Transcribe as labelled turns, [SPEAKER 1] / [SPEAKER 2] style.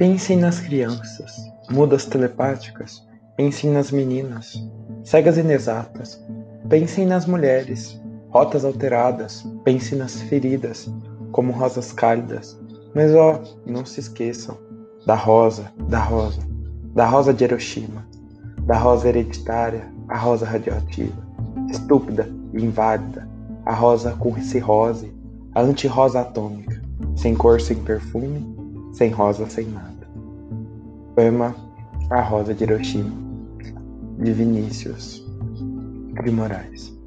[SPEAKER 1] Pensem nas crianças, mudas telepáticas, pensem nas meninas, cegas inexatas, pensem nas mulheres, rotas alteradas, pensem nas feridas, como rosas cálidas. Mas ó, não se esqueçam da rosa, da rosa, da rosa de Hiroshima, da rosa hereditária, a rosa radioativa, estúpida e inválida, a rosa com cirrose, a anti-rosa atômica, sem cor, sem perfume, sem rosa, sem nada. Poema A Rosa de Hiroshima, de Vinícius de Moraes.